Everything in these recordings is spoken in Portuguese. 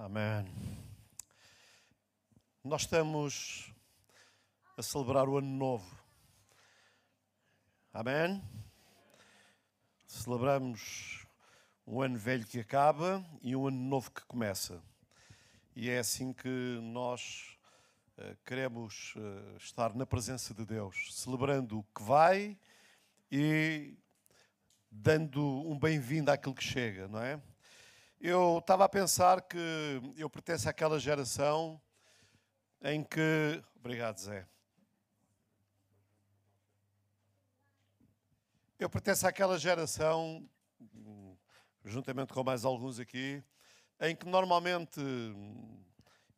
Amém. Nós estamos a celebrar o Ano Novo. Amém. Celebramos um ano velho que acaba e um ano novo que começa. E é assim que nós uh, queremos uh, estar na presença de Deus, celebrando o que vai e dando um bem-vindo àquilo que chega, não é? Eu estava a pensar que eu pertenço àquela geração em que. Obrigado, Zé. Eu pertenço àquela geração, juntamente com mais alguns aqui, em que normalmente,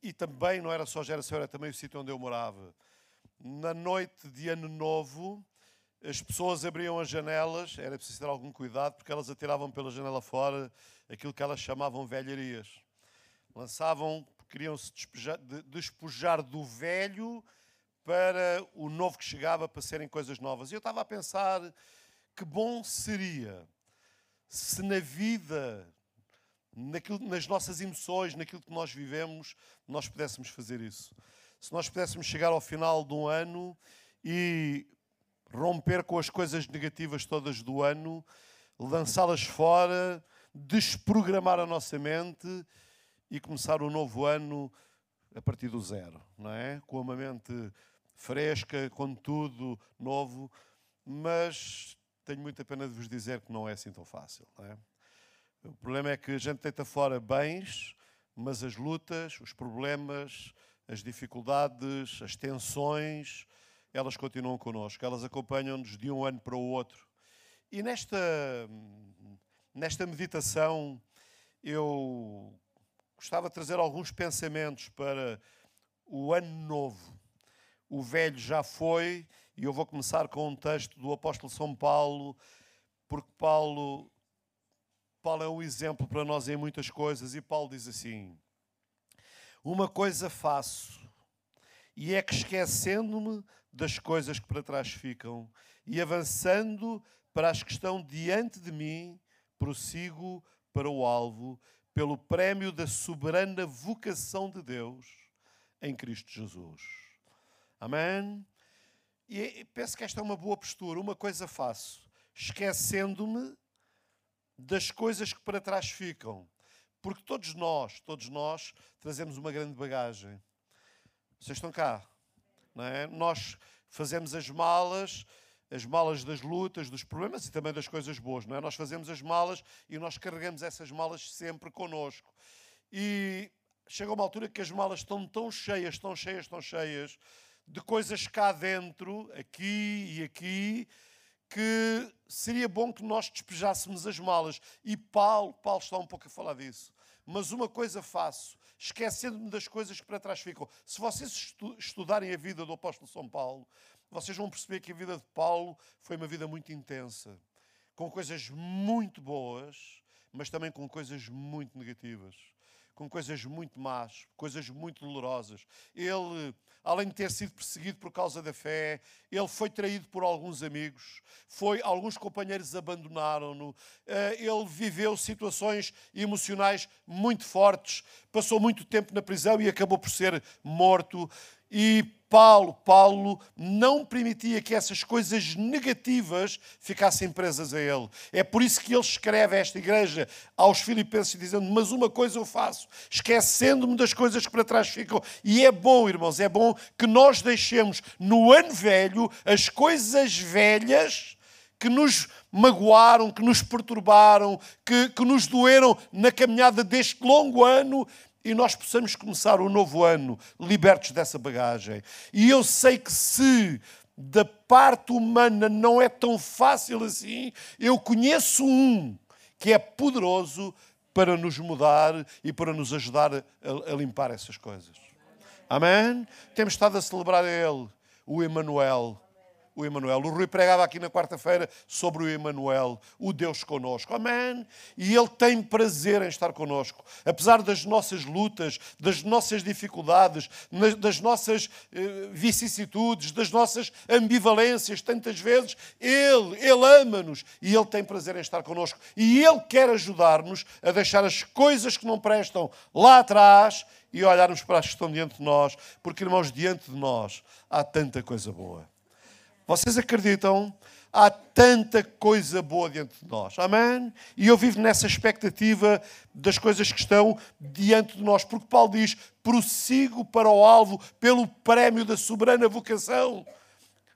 e também não era só geração, era também o sítio onde eu morava, na noite de Ano Novo, as pessoas abriam as janelas, era preciso ter algum cuidado, porque elas atiravam pela janela fora aquilo que elas chamavam velharias. Lançavam, queriam-se despojar do velho para o novo que chegava, para serem coisas novas. E eu estava a pensar que bom seria se na vida, naquilo, nas nossas emoções, naquilo que nós vivemos, nós pudéssemos fazer isso. Se nós pudéssemos chegar ao final de um ano e romper com as coisas negativas todas do ano, lançá-las fora, desprogramar a nossa mente e começar o novo ano a partir do zero, não é? Com uma mente fresca, com tudo novo, mas tenho muita pena de vos dizer que não é assim tão fácil, não é? O problema é que a gente deita fora bens, mas as lutas, os problemas, as dificuldades, as tensões, elas continuam connosco, elas acompanham-nos de um ano para o outro. E nesta, nesta meditação, eu gostava de trazer alguns pensamentos para o ano novo. O velho já foi, e eu vou começar com um texto do apóstolo São Paulo, porque Paulo, Paulo é um exemplo para nós em muitas coisas, e Paulo diz assim: Uma coisa faço, e é que esquecendo-me das coisas que para trás ficam e avançando para as que estão diante de mim, prossigo para o alvo, pelo prémio da soberana vocação de Deus em Cristo Jesus. Amém? E penso que esta é uma boa postura. Uma coisa faço, esquecendo-me das coisas que para trás ficam. Porque todos nós, todos nós, trazemos uma grande bagagem. Vocês estão cá? É? Nós fazemos as malas, as malas das lutas, dos problemas e também das coisas boas, não é? Nós fazemos as malas e nós carregamos essas malas sempre connosco. E chega uma altura que as malas estão tão cheias, tão cheias, tão cheias de coisas cá dentro, aqui e aqui, que seria bom que nós despejássemos as malas. E Paulo, Paulo está um pouco a falar disso. Mas uma coisa faço, esquecendo-me das coisas que para trás ficam. Se vocês estudarem a vida do apóstolo São Paulo, vocês vão perceber que a vida de Paulo foi uma vida muito intensa, com coisas muito boas, mas também com coisas muito negativas com coisas muito más, coisas muito dolorosas. Ele, além de ter sido perseguido por causa da fé, ele foi traído por alguns amigos, foi alguns companheiros abandonaram-no, eh, ele viveu situações emocionais muito fortes, passou muito tempo na prisão e acabou por ser morto. E Paulo, Paulo não permitia que essas coisas negativas ficassem presas a ele. É por isso que ele escreve a esta igreja aos filipenses dizendo: "Mas uma coisa eu faço, esquecendo-me das coisas que para trás ficam". E é bom, irmãos, é bom que nós deixemos no ano velho as coisas velhas que nos magoaram, que nos perturbaram, que, que nos doeram na caminhada deste longo ano e nós possamos começar o novo ano libertos dessa bagagem. E eu sei que se da parte humana não é tão fácil assim, eu conheço um que é poderoso para nos mudar e para nos ajudar a, a limpar essas coisas. Amém? Temos estado a celebrar Ele, o Emanuel, o Emanuel. O Rui pregava aqui na quarta-feira sobre o Emanuel, o Deus conosco. Amém? E Ele tem prazer em estar conosco. Apesar das nossas lutas, das nossas dificuldades, das nossas eh, vicissitudes, das nossas ambivalências, tantas vezes, Ele, Ele ama-nos e Ele tem prazer em estar conosco. E Ele quer ajudar-nos a deixar as coisas que não prestam lá atrás e olharmos para as que estão diante de nós, porque, irmãos, diante de nós há tanta coisa boa. Vocês acreditam? Há tanta coisa boa diante de nós. Amém? E eu vivo nessa expectativa das coisas que estão diante de nós, porque Paulo diz: prossigo para o alvo pelo prémio da soberana vocação.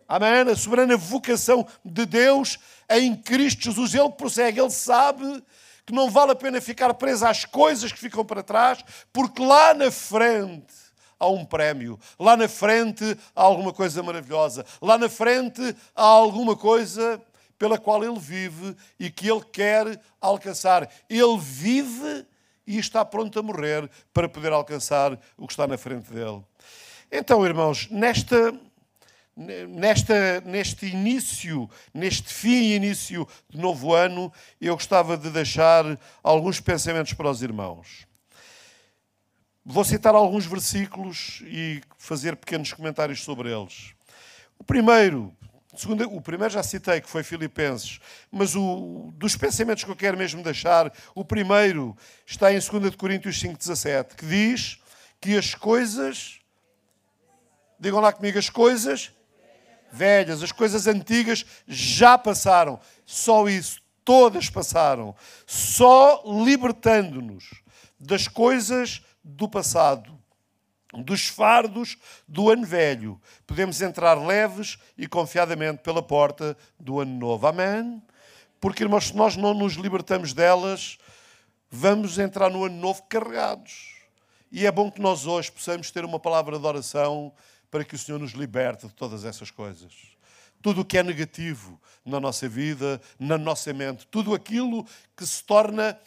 Amém? A soberana vocação de Deus em Cristo Jesus. Ele prossegue, ele sabe que não vale a pena ficar preso às coisas que ficam para trás, porque lá na frente há um prémio, lá na frente há alguma coisa maravilhosa, lá na frente há alguma coisa pela qual ele vive e que ele quer alcançar. Ele vive e está pronto a morrer para poder alcançar o que está na frente dele. Então, irmãos, nesta nesta, neste início, neste fim e início de novo ano, eu gostava de deixar alguns pensamentos para os irmãos. Vou citar alguns versículos e fazer pequenos comentários sobre eles. O primeiro, segundo, o primeiro já citei, que foi Filipenses, mas o, dos pensamentos que eu quero mesmo deixar, o primeiro está em 2 Coríntios 5,17, que diz que as coisas, digam lá comigo, as coisas velhas, as coisas antigas já passaram. Só isso, todas passaram. Só libertando-nos das coisas do passado, dos fardos do ano velho, podemos entrar leves e confiadamente pela porta do ano novo. Amém? Porque, irmãos, se nós não nos libertamos delas, vamos entrar no ano novo carregados. E é bom que nós hoje possamos ter uma palavra de oração para que o Senhor nos liberte de todas essas coisas. Tudo o que é negativo na nossa vida, na nossa mente, tudo aquilo que se torna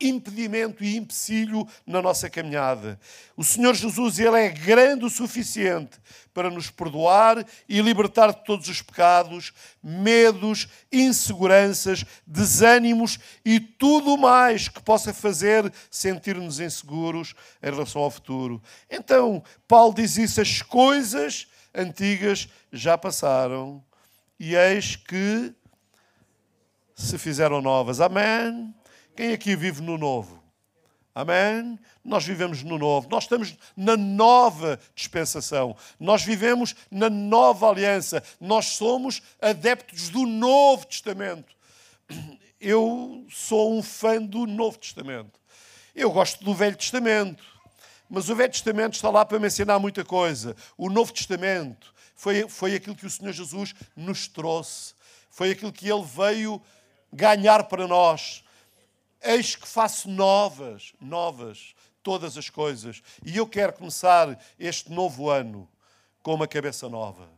impedimento e empecilho na nossa caminhada. O Senhor Jesus, Ele é grande o suficiente para nos perdoar e libertar de todos os pecados, medos, inseguranças, desânimos e tudo mais que possa fazer sentir-nos inseguros em relação ao futuro. Então, Paulo diz isso: as coisas antigas já passaram e eis que se fizeram novas. Amém? Quem aqui vive no novo? Amém? Nós vivemos no novo, nós estamos na nova dispensação, nós vivemos na nova aliança, nós somos adeptos do Novo Testamento. Eu sou um fã do Novo Testamento. Eu gosto do Velho Testamento, mas o Velho Testamento está lá para me ensinar muita coisa. O Novo Testamento foi, foi aquilo que o Senhor Jesus nos trouxe, foi aquilo que Ele veio ganhar para nós Eis que faço novas, novas, todas as coisas. E eu quero começar este novo ano com uma cabeça nova.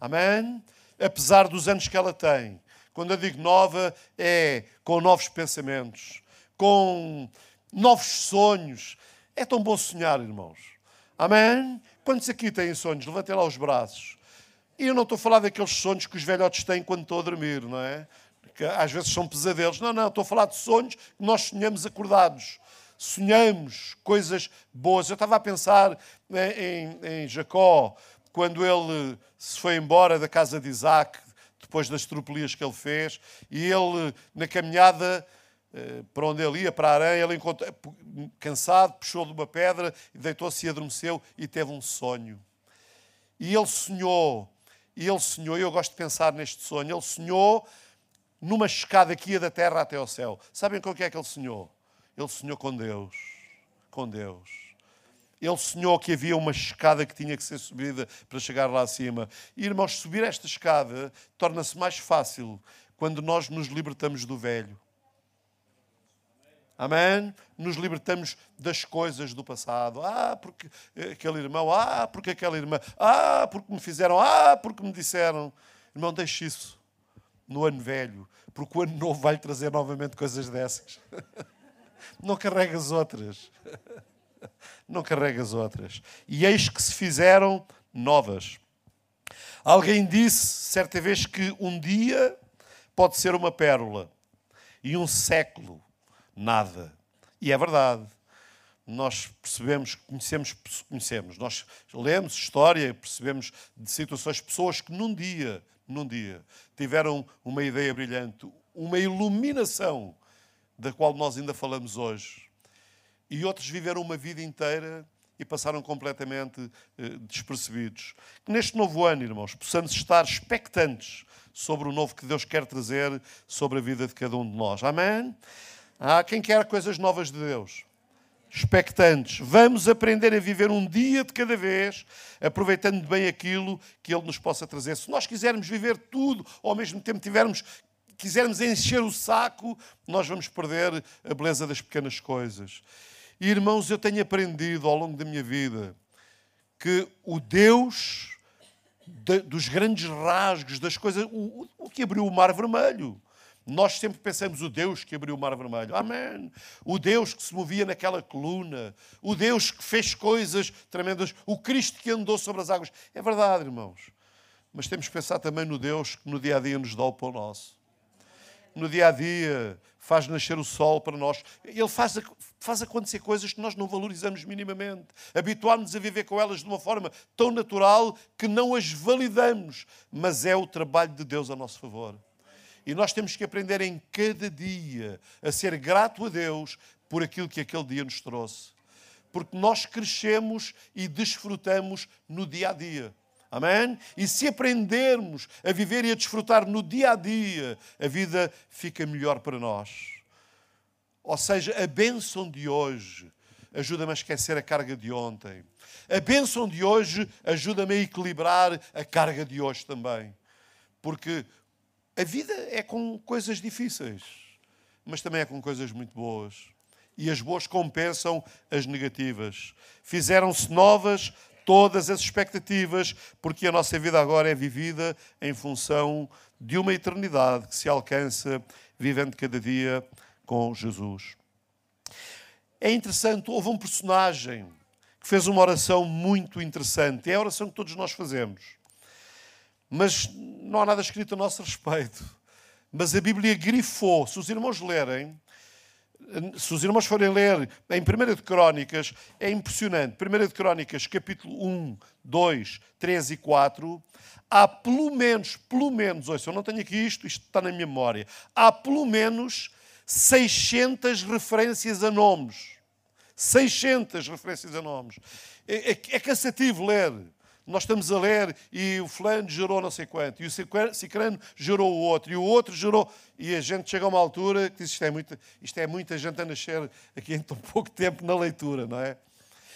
Amém? Apesar dos anos que ela tem. Quando eu digo nova, é com novos pensamentos, com novos sonhos. É tão bom sonhar, irmãos. Amém? Quantos aqui têm sonhos? Levantem lá os braços. E eu não estou a falar daqueles sonhos que os velhotes têm quando estão a dormir, não é? Que às vezes são pesadelos. Não, não, estou a falar de sonhos que nós sonhamos acordados. Sonhamos coisas boas. Eu estava a pensar né, em, em Jacó, quando ele se foi embora da casa de Isaac, depois das tropelias que ele fez, e ele, na caminhada eh, para onde ele ia, para a areia, ele encontrou, cansado, puxou de uma pedra, deitou-se e adormeceu e teve um sonho. E ele sonhou, e ele sonhou, eu gosto de pensar neste sonho, ele sonhou numa escada que ia da terra até ao céu. Sabem com o que é que ele sonhou? Ele sonhou com Deus. Com Deus. Ele sonhou que havia uma escada que tinha que ser subida para chegar lá acima. E, irmãos, subir esta escada torna-se mais fácil quando nós nos libertamos do velho. Amém? Nos libertamos das coisas do passado. Ah, porque aquele irmão, ah, porque aquela irmã, ah, porque me fizeram, ah, porque me disseram. Irmão, deixe isso no ano velho, porque o ano novo vai-lhe trazer novamente coisas dessas. Não carrega as outras. Não carrega as outras. E eis que se fizeram novas. Alguém disse certa vez que um dia pode ser uma pérola e um século nada. E é verdade. Nós percebemos, conhecemos, conhecemos, nós lemos história, percebemos de situações, pessoas que num dia, num dia, tiveram uma ideia brilhante, uma iluminação da qual nós ainda falamos hoje. E outros viveram uma vida inteira e passaram completamente eh, despercebidos. Que neste novo ano, irmãos, possamos estar expectantes sobre o novo que Deus quer trazer sobre a vida de cada um de nós. Amém? Há quem quer coisas novas de Deus. Expectantes. Vamos aprender a viver um dia de cada vez, aproveitando bem aquilo que Ele nos possa trazer. Se nós quisermos viver tudo, ou ao mesmo tempo tivermos quisermos encher o saco, nós vamos perder a beleza das pequenas coisas. Irmãos, eu tenho aprendido ao longo da minha vida que o Deus de, dos grandes rasgos, das coisas, o, o que abriu o Mar Vermelho. Nós sempre pensamos o Deus que abriu o Mar Vermelho. Amém. O Deus que se movia naquela coluna. O Deus que fez coisas tremendas. O Cristo que andou sobre as águas. É verdade, irmãos. Mas temos que pensar também no Deus que no dia a dia nos dá o pão nosso no dia a dia, faz nascer o sol para nós. Ele faz, faz acontecer coisas que nós não valorizamos minimamente. Habituámos-nos a viver com elas de uma forma tão natural que não as validamos. Mas é o trabalho de Deus a nosso favor. E nós temos que aprender em cada dia a ser grato a Deus por aquilo que aquele dia nos trouxe. Porque nós crescemos e desfrutamos no dia a dia. Amém? E se aprendermos a viver e a desfrutar no dia a dia, a vida fica melhor para nós. Ou seja, a bênção de hoje ajuda-me a esquecer a carga de ontem. A bênção de hoje ajuda-me a equilibrar a carga de hoje também. Porque a vida é com coisas difíceis, mas também é com coisas muito boas. E as boas compensam as negativas. Fizeram-se novas todas as expectativas, porque a nossa vida agora é vivida em função de uma eternidade que se alcança vivendo cada dia com Jesus. É interessante, houve um personagem que fez uma oração muito interessante. É a oração que todos nós fazemos. Mas não há nada escrito a nosso respeito. Mas a Bíblia grifou. Se os irmãos lerem, se os irmãos forem ler em 1 de Crónicas, é impressionante. 1 de Crónicas, capítulo 1, 2, 3 e 4, há pelo menos, pelo menos, ouça, eu não tenho aqui isto, isto está na minha memória, há pelo menos 600 referências a nomes. 600 referências a nomes. É, é, é cansativo ler nós estamos a ler e o fulano gerou não sei quanto, e o cicrano gerou o outro, e o outro gerou. E a gente chega a uma altura que diz isto é muita, isto é muita gente a nascer aqui em tão pouco tempo na leitura, não é?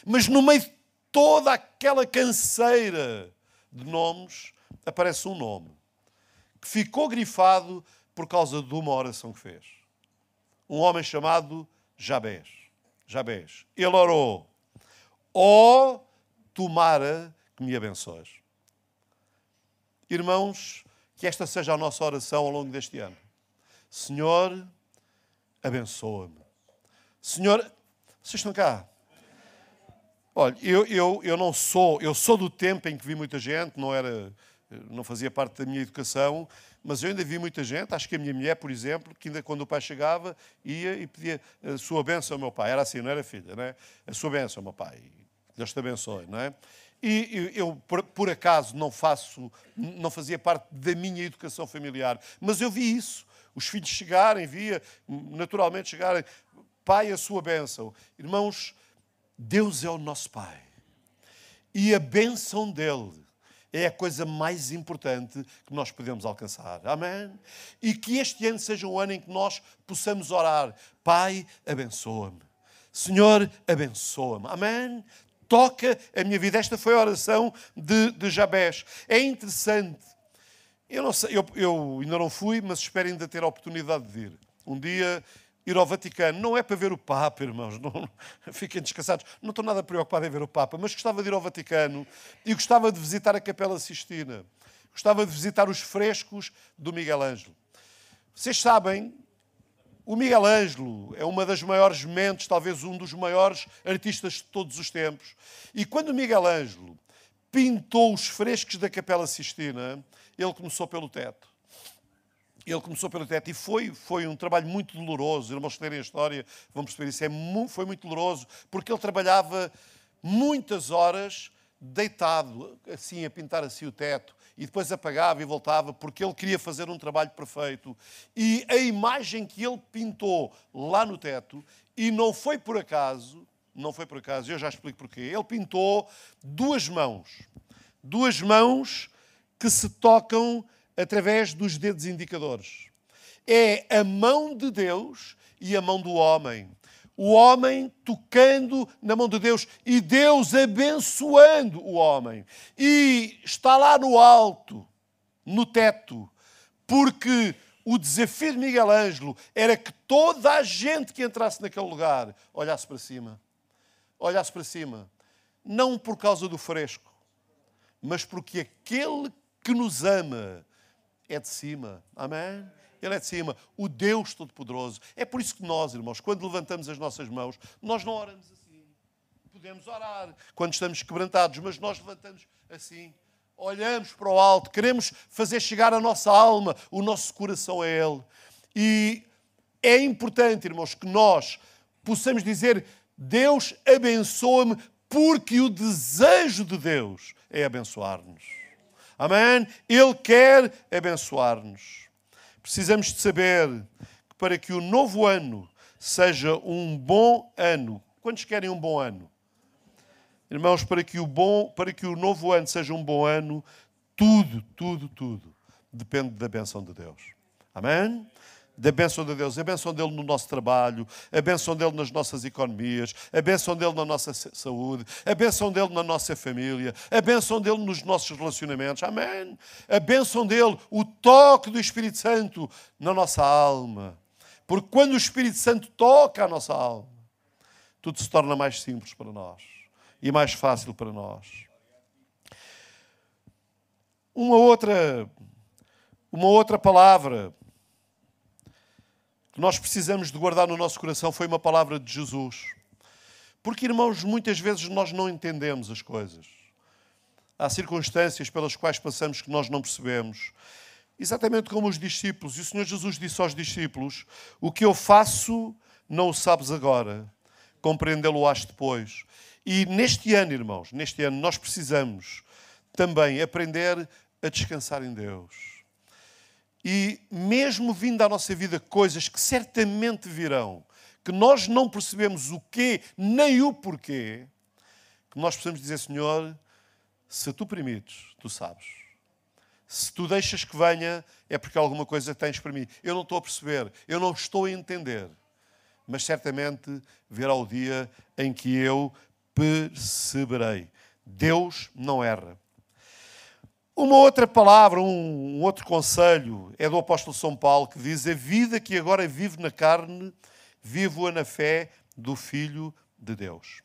Mas no meio de toda aquela canseira de nomes, aparece um nome que ficou grifado por causa de uma oração que fez. Um homem chamado Jabés. Jabés. Ele orou: Ó, oh, tomara que me abençoes. Irmãos, que esta seja a nossa oração ao longo deste ano. Senhor, abençoa-me. Senhor, vocês estão cá? Olha, eu, eu, eu não sou, eu sou do tempo em que vi muita gente, não era, não fazia parte da minha educação, mas eu ainda vi muita gente, acho que a minha mulher, por exemplo, que ainda quando o pai chegava, ia e pedia a sua bênção ao meu pai. Era assim, não era filha, não é? A sua bênção ao meu pai. Deus te abençoe, não é? E eu, por, acaso, não faço, não fazia parte da minha educação familiar, mas eu vi isso. Os filhos chegarem, via naturalmente chegarem, Pai, a sua bênção. Irmãos, Deus é o nosso Pai. E a bênção dele é a coisa mais importante que nós podemos alcançar. Amém? E que este ano seja um ano em que nós possamos orar: Pai, abençoa-me. Senhor, abençoa-me. Amém? Toca a minha vida. Esta foi a oração de, de Jabés. É interessante. Eu, não sei, eu, eu ainda não fui, mas espero ainda ter a oportunidade de ir. Um dia ir ao Vaticano. Não é para ver o Papa, irmãos, não, fiquem descansados. Não estou nada preocupado em ver o Papa, mas gostava de ir ao Vaticano e gostava de visitar a Capela Sistina. Gostava de visitar os frescos do Miguel Ângelo. Vocês sabem o Miguel Ângelo é uma das maiores mentes, talvez um dos maiores artistas de todos os tempos. E quando o Miguel Ângelo pintou os frescos da Capela Sistina, ele começou pelo teto. Ele começou pelo teto e foi, foi um trabalho muito doloroso. Irmãos que lerem a história vão perceber isso. É foi muito doloroso porque ele trabalhava muitas horas deitado, assim, a pintar assim o teto e depois apagava e voltava porque ele queria fazer um trabalho perfeito. E a imagem que ele pintou lá no teto, e não foi por acaso, não foi por acaso, eu já explico porquê. Ele pintou duas mãos, duas mãos que se tocam através dos dedos indicadores. É a mão de Deus e a mão do homem. O homem tocando na mão de Deus e Deus abençoando o homem. E está lá no alto, no teto, porque o desafio de Miguel Ângelo era que toda a gente que entrasse naquele lugar olhasse para cima olhasse para cima, não por causa do fresco, mas porque aquele que nos ama é de cima. Amém? Ele é de cima, o Deus Todo-Poderoso. É por isso que nós, irmãos, quando levantamos as nossas mãos, nós não oramos assim. Podemos orar quando estamos quebrantados, mas nós levantamos assim. Olhamos para o alto, queremos fazer chegar a nossa alma, o nosso coração a Ele. E é importante, irmãos, que nós possamos dizer Deus abençoa-me porque o desejo de Deus é abençoar-nos. Amém? Ele quer abençoar-nos. Precisamos de saber que para que o novo ano seja um bom ano. Quantos querem um bom ano? Irmãos, para que o bom, para que o novo ano seja um bom ano, tudo, tudo, tudo depende da benção de Deus. Amém? Da bênção de Deus, a bênção dele no nosso trabalho, a bênção dele nas nossas economias, a bênção dele na nossa saúde, a bênção dele na nossa família, a bênção dele nos nossos relacionamentos. Amém. A bênção dele, o toque do Espírito Santo na nossa alma. Porque quando o Espírito Santo toca a nossa alma, tudo se torna mais simples para nós e mais fácil para nós. Uma outra, uma outra palavra que nós precisamos de guardar no nosso coração foi uma palavra de Jesus. Porque, irmãos, muitas vezes nós não entendemos as coisas. Há circunstâncias pelas quais passamos que nós não percebemos. Exatamente como os discípulos. E o Senhor Jesus disse aos discípulos: O que eu faço não o sabes agora, compreendê-lo-ás depois. E neste ano, irmãos, neste ano, nós precisamos também aprender a descansar em Deus e mesmo vindo à nossa vida coisas que certamente virão, que nós não percebemos o quê nem o porquê, que nós possamos dizer, Senhor, se tu permites, tu sabes. Se tu deixas que venha, é porque alguma coisa tens para mim. Eu não estou a perceber, eu não estou a entender. Mas certamente virá o dia em que eu perceberei. Deus não erra. Uma outra palavra, um, outro conselho é do apóstolo São Paulo que diz: A vida que agora vivo na carne, vivo-a na fé do Filho de Deus.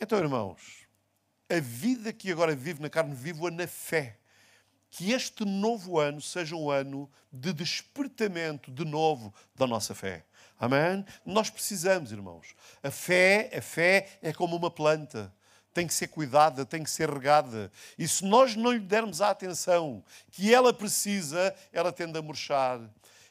Então, irmãos, a vida que agora vivo na carne, vivo-a na fé. Que este novo ano seja um ano de despertamento de novo da nossa fé. Amém? Nós precisamos, irmãos. A fé, a fé é como uma planta tem que ser cuidada, tem que ser regada. E se nós não lhe dermos a atenção que ela precisa, ela tende a murchar,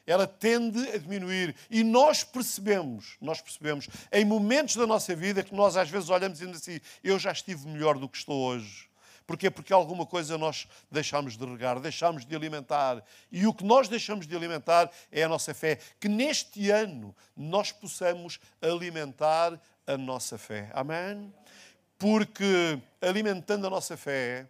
ela tende a diminuir. E nós percebemos, nós percebemos, em momentos da nossa vida que nós às vezes olhamos e dizemos assim: eu já estive melhor do que estou hoje. Porquê? Porque alguma coisa nós deixamos de regar, deixamos de alimentar. E o que nós deixamos de alimentar é a nossa fé. Que neste ano nós possamos alimentar a nossa fé. Amém? Porque alimentando a nossa fé,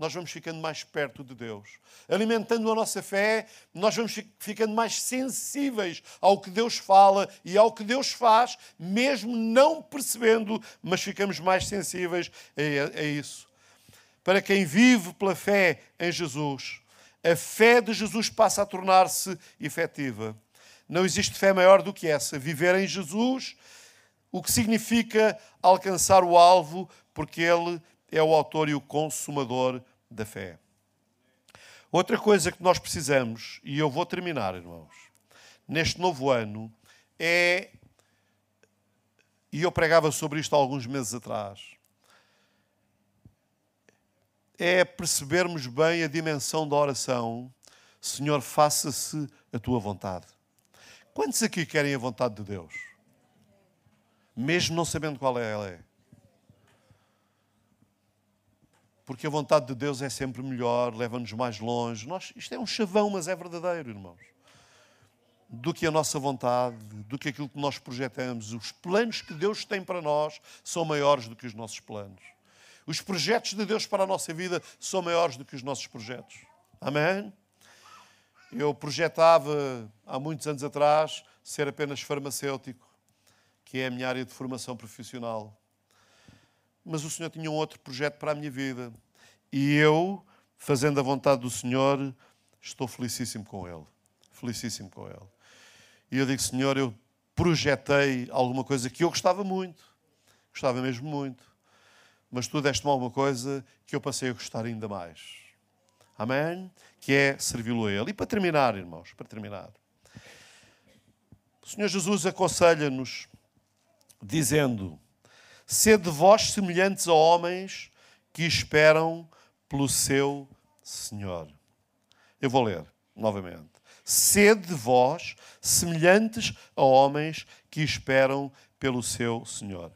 nós vamos ficando mais perto de Deus. Alimentando a nossa fé, nós vamos ficando mais sensíveis ao que Deus fala e ao que Deus faz, mesmo não percebendo, mas ficamos mais sensíveis a, isso. Para quem vive pela fé em Jesus, a fé de Jesus passa a tornar-se efetiva. Não existe fé maior do que essa. Viver em Jesus o que significa alcançar o alvo, porque Ele é o autor e o consumador da fé. Outra coisa que nós precisamos, e eu vou terminar, irmãos, neste novo ano, é. E eu pregava sobre isto há alguns meses atrás. é percebermos bem a dimensão da oração. Senhor, faça-se a tua vontade. Quantos aqui querem a vontade de Deus? Mesmo não sabendo qual é ela é. Porque a vontade de Deus é sempre melhor, leva-nos mais longe. Nós, isto é um chavão, mas é verdadeiro, irmãos. Do que a nossa vontade, do que aquilo que nós projetamos. Os planos que Deus tem para nós são maiores do que os nossos planos. Os projetos de Deus para a nossa vida são maiores do que os nossos projetos. Amém? Eu projetava há muitos anos atrás ser apenas farmacêutico, que é a minha área de formação profissional mas o Senhor tinha um outro projeto para a minha vida. E eu, fazendo a vontade do Senhor, estou felicíssimo com Ele. Felicíssimo com Ele. E eu digo, Senhor, eu projetei alguma coisa que eu gostava muito. Gostava mesmo muito. Mas tu deste-me alguma coisa que eu passei a gostar ainda mais. Amém? Que é servi-lo a Ele. E para terminar, irmãos, para terminar. O Senhor Jesus aconselha-nos dizendo Sede vós semelhantes a homens que esperam pelo seu Senhor. Eu vou ler novamente. Sede vós semelhantes a homens que esperam pelo seu Senhor.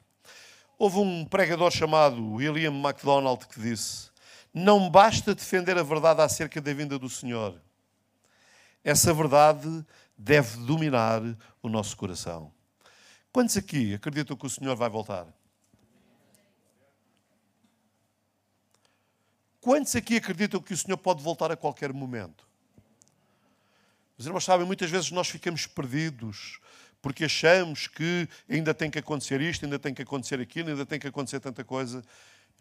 Houve um pregador chamado William MacDonald que disse: Não basta defender a verdade acerca da vinda do Senhor. Essa verdade deve dominar o nosso coração. Quantos aqui acreditam que o Senhor vai voltar? Quantos aqui acreditam que o Senhor pode voltar a qualquer momento? Os irmãos sabem, muitas vezes nós ficamos perdidos porque achamos que ainda tem que acontecer isto, ainda tem que acontecer aquilo, ainda tem que acontecer tanta coisa.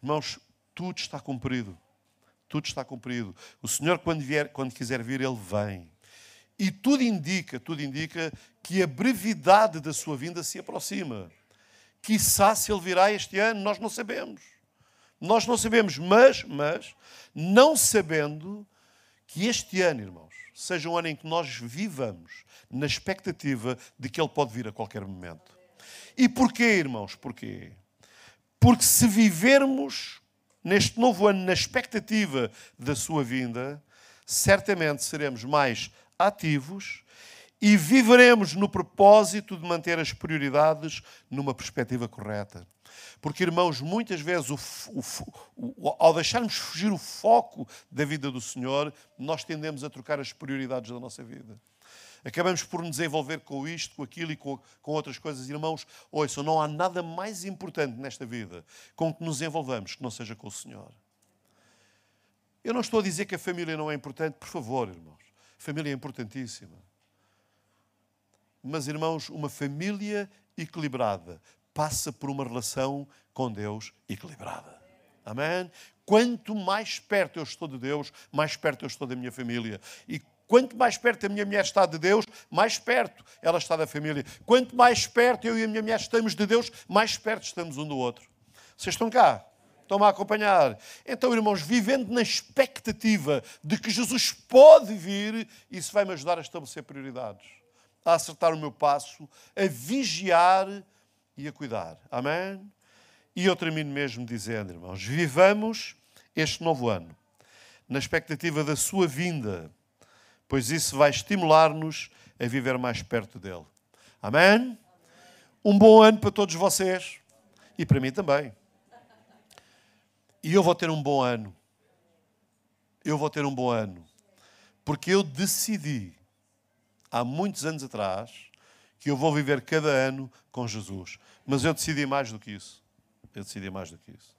Irmãos, tudo está cumprido. Tudo está cumprido. O Senhor, quando, vier, quando quiser vir, Ele vem. E tudo indica, tudo indica que a brevidade da sua vinda se aproxima. Quissá se Ele virá este ano, nós não sabemos. Nós não sabemos, mas, mas, não sabendo que este ano, irmãos, seja um ano em que nós vivamos na expectativa de que Ele pode vir a qualquer momento. E porquê, irmãos? Porquê? Porque se vivermos neste novo ano na expectativa da sua vinda, certamente seremos mais ativos e viveremos no propósito de manter as prioridades numa perspectiva correta. Porque, irmãos, muitas vezes, o, o, o, ao deixarmos fugir o foco da vida do Senhor, nós tendemos a trocar as prioridades da nossa vida. Acabamos por nos envolver com isto, com aquilo e com, com outras coisas. Irmãos, ouçam, não há nada mais importante nesta vida com que nos envolvamos que não seja com o Senhor. Eu não estou a dizer que a família não é importante, por favor, irmãos. Família é importantíssima. Mas, irmãos, uma família equilibrada passa por uma relação com Deus equilibrada. Amém? Quanto mais perto eu estou de Deus, mais perto eu estou da minha família. E quanto mais perto a minha mulher está de Deus, mais perto ela está da família. Quanto mais perto eu e a minha mulher estamos de Deus, mais perto estamos um do outro. Vocês estão cá? Estão-me a acompanhar? Então, irmãos, vivendo na expectativa de que Jesus pode vir, isso vai me ajudar a estabelecer prioridades, a acertar o meu passo, a vigiar e a cuidar. Amém? E eu termino mesmo dizendo, irmãos, vivamos este novo ano na expectativa da sua vinda, pois isso vai estimular-nos a viver mais perto dele. Amém? Um bom ano para todos vocês e para mim também. E eu vou ter um bom ano. Eu vou ter um bom ano. Porque eu decidi, há muitos anos atrás, que eu vou viver cada ano com Jesus. Mas eu decidi mais do que isso. Eu decidi mais do que isso.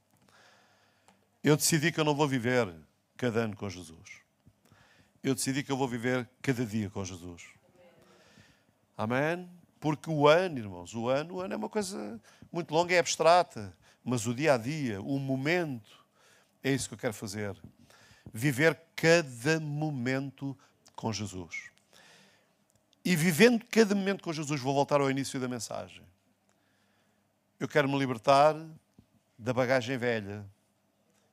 Eu decidi que eu não vou viver cada ano com Jesus. Eu decidi que eu vou viver cada dia com Jesus. Amém? Porque o ano, irmãos, o ano, o ano é uma coisa muito longa, é abstrata. Mas o dia a dia, o momento, é isso que eu quero fazer. Viver cada momento com Jesus. E vivendo cada momento com Jesus, vou voltar ao início da mensagem. Eu quero me libertar da bagagem velha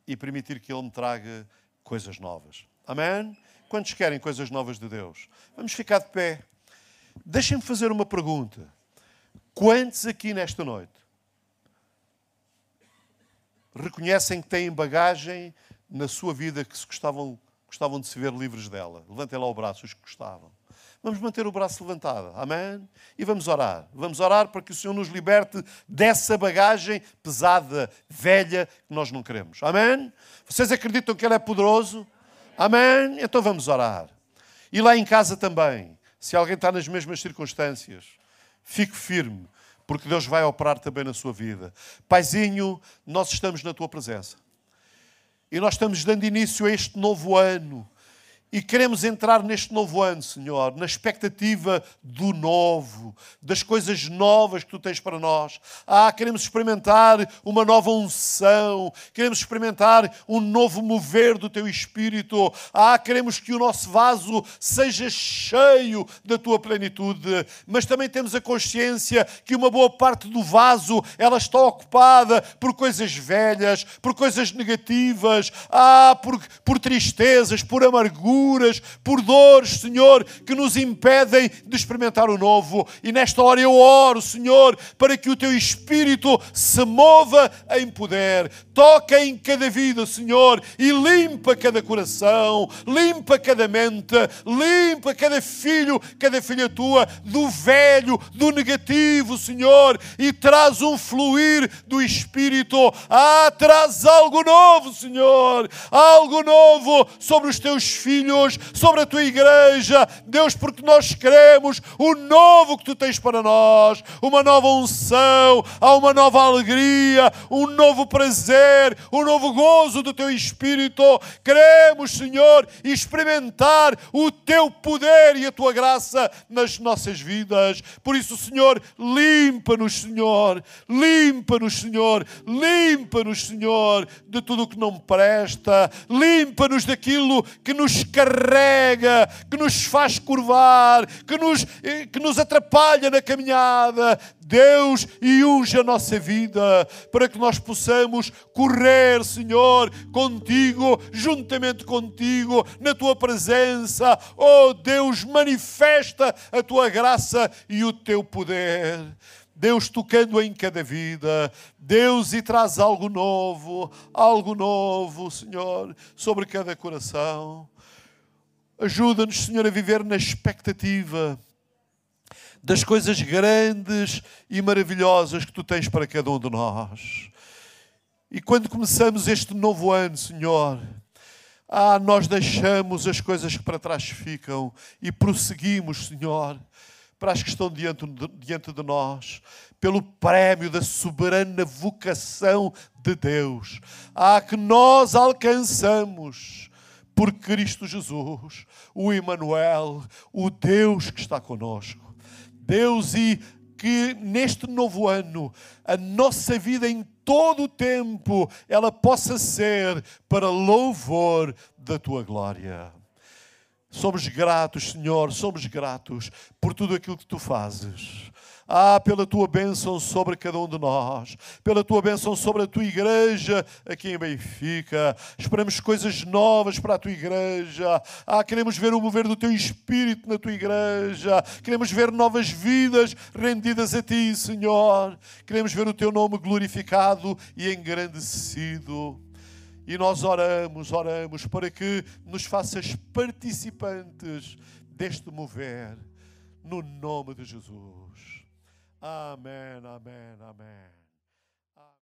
e permitir que Ele me traga coisas novas. Amém? Quantos querem coisas novas de Deus? Vamos ficar de pé. Deixem-me fazer uma pergunta. Quantos aqui nesta noite reconhecem que têm bagagem na sua vida que se gostavam, gostavam de se ver livres dela? Levantem lá o braço, os que gostavam. Vamos manter o braço levantado. Amém? E vamos orar. Vamos orar para que o Senhor nos liberte dessa bagagem pesada, velha, que nós não queremos. Amém? Vocês acreditam que Ele é poderoso? Amém? Então vamos orar. E lá em casa também, se alguém está nas mesmas circunstâncias, fique firme, porque Deus vai operar também na sua vida. Paizinho, nós estamos na tua presença. E nós estamos dando início a este novo ano e queremos entrar neste novo ano, Senhor, na expectativa do novo, das coisas novas que tu tens para nós. Ah, queremos experimentar uma nova unção, queremos experimentar um novo mover do teu espírito. Ah, queremos que o nosso vaso seja cheio da tua plenitude, mas também temos a consciência que uma boa parte do vaso ela está ocupada por coisas velhas, por coisas negativas, ah, por, por tristezas, por amargura por dores, Senhor, que nos impedem de experimentar o novo. E nesta hora eu oro, Senhor, para que o teu Espírito se mova em poder. Toca em cada vida, Senhor, e limpa cada coração, limpa cada mente, limpa cada filho, cada filha tua, do velho, do negativo, Senhor, e traz um fluir do Espírito. Ah, traz algo novo, Senhor, algo novo sobre os teus filhos Sobre a tua igreja, Deus, porque nós queremos o novo que tu tens para nós, uma nova unção, há uma nova alegria, um novo prazer, um novo gozo do teu Espírito. Queremos, Senhor, experimentar o teu poder e a tua graça nas nossas vidas. Por isso, Senhor, limpa-nos, Senhor, limpa-nos, Senhor, limpa-nos, Senhor, de tudo o que não presta, limpa-nos daquilo que nos carrega, que nos faz curvar, que nos, eh, que nos atrapalha na caminhada. Deus, e unge a nossa vida para que nós possamos correr, Senhor, contigo, juntamente contigo, na tua presença. Oh Deus, manifesta a tua graça e o teu poder. Deus tocando em cada vida, Deus e traz algo novo, algo novo, Senhor, sobre cada coração. Ajuda-nos, Senhor, a viver na expectativa das coisas grandes e maravilhosas que tu tens para cada um de nós. E quando começamos este novo ano, Senhor, ah, nós deixamos as coisas que para trás ficam e prosseguimos, Senhor, para as que estão diante de, diante de nós, pelo prémio da soberana vocação de Deus. Ah, que nós alcançamos por Cristo Jesus, o Emmanuel, o Deus que está conosco. Deus e que neste novo ano a nossa vida em todo o tempo ela possa ser para louvor da tua glória. Somos gratos, Senhor, somos gratos por tudo aquilo que tu fazes. Ah, pela tua bênção sobre cada um de nós, pela tua bênção sobre a tua igreja aqui em Benfica. Esperamos coisas novas para a tua igreja. Ah, queremos ver o mover do teu espírito na tua igreja. Queremos ver novas vidas rendidas a ti, Senhor. Queremos ver o teu nome glorificado e engrandecido. E nós oramos, oramos para que nos faças participantes deste mover, no nome de Jesus. Amen, amen, amen.